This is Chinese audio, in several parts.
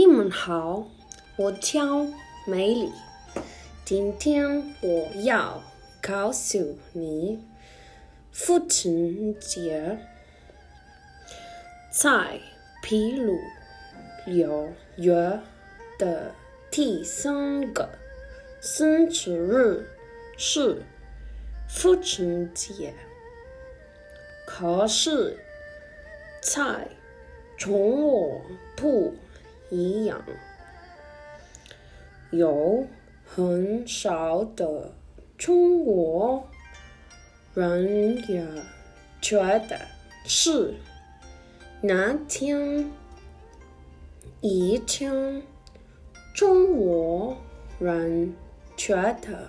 你们好，我叫美丽。今天我要告诉你，父亲节在秘鲁六月的第三个星期日是父亲节，可是，在中国不一样，有很少的中国人也觉得是那天以前中国人觉得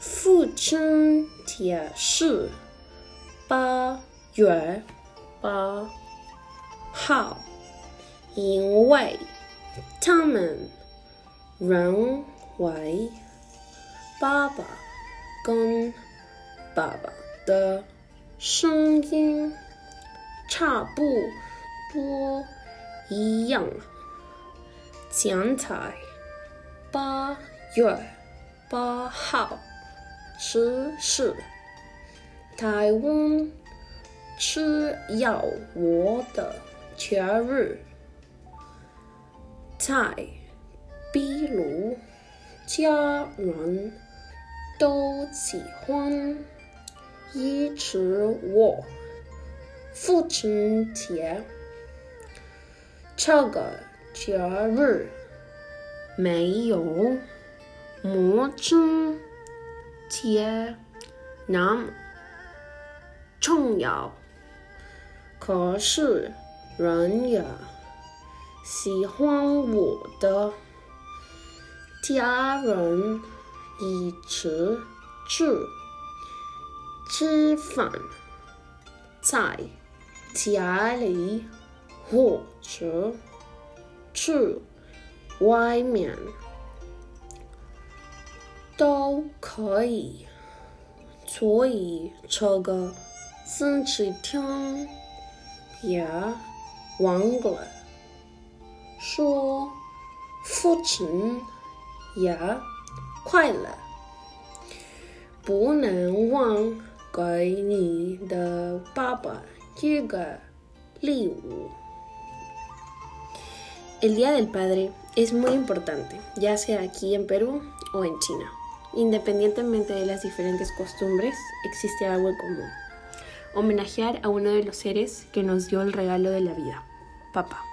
父亲节是八月八号。因为他们认为爸爸跟爸爸的声音差不多一样。现在八月八号只是台湾吃药我的节日。在秘鲁，家人都喜欢一直我父亲节。这个节日没有母亲节那么重要，可是人也。喜欢我的家人一起去吃饭，在家里或者去外面都可以。所以这个星期天也忘了。说父亲也快乐，不能忘给你的爸爸一个礼物。El Día del Padre es muy importante, ya sea aquí en Perú o en China. Independientemente de las diferentes costumbres, existe algo en común. Homenajear a uno de los seres que nos dio el regalo de la vida, papá.